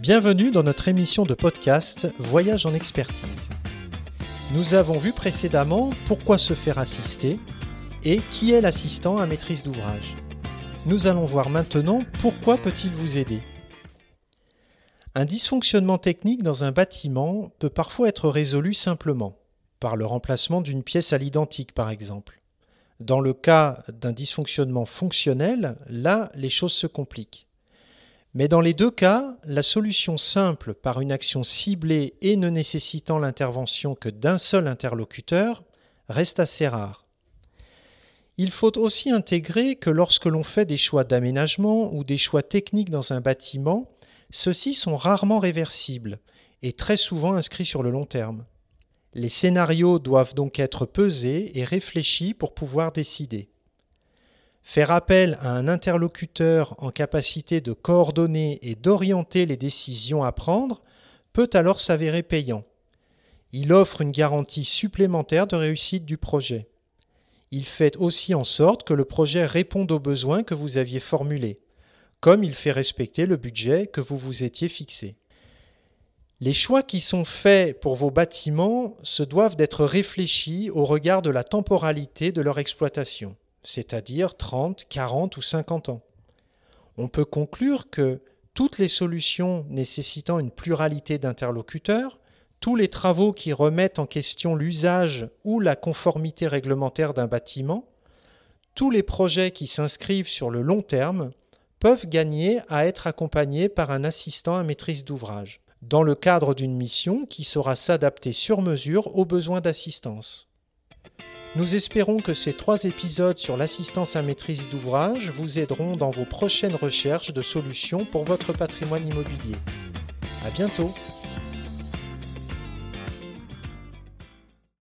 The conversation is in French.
Bienvenue dans notre émission de podcast Voyage en expertise. Nous avons vu précédemment pourquoi se faire assister et qui est l'assistant à maîtrise d'ouvrage. Nous allons voir maintenant pourquoi peut-il vous aider. Un dysfonctionnement technique dans un bâtiment peut parfois être résolu simplement, par le remplacement d'une pièce à l'identique par exemple. Dans le cas d'un dysfonctionnement fonctionnel, là, les choses se compliquent. Mais dans les deux cas, la solution simple par une action ciblée et ne nécessitant l'intervention que d'un seul interlocuteur reste assez rare. Il faut aussi intégrer que lorsque l'on fait des choix d'aménagement ou des choix techniques dans un bâtiment, ceux-ci sont rarement réversibles et très souvent inscrits sur le long terme. Les scénarios doivent donc être pesés et réfléchis pour pouvoir décider. Faire appel à un interlocuteur en capacité de coordonner et d'orienter les décisions à prendre peut alors s'avérer payant. Il offre une garantie supplémentaire de réussite du projet. Il fait aussi en sorte que le projet réponde aux besoins que vous aviez formulés, comme il fait respecter le budget que vous vous étiez fixé. Les choix qui sont faits pour vos bâtiments se doivent d'être réfléchis au regard de la temporalité de leur exploitation c'est-à-dire 30, 40 ou 50 ans. On peut conclure que toutes les solutions nécessitant une pluralité d'interlocuteurs, tous les travaux qui remettent en question l'usage ou la conformité réglementaire d'un bâtiment, tous les projets qui s'inscrivent sur le long terme peuvent gagner à être accompagnés par un assistant à maîtrise d'ouvrage, dans le cadre d'une mission qui saura s'adapter sur mesure aux besoins d'assistance. Nous espérons que ces trois épisodes sur l'assistance à maîtrise d'ouvrage vous aideront dans vos prochaines recherches de solutions pour votre patrimoine immobilier. À bientôt!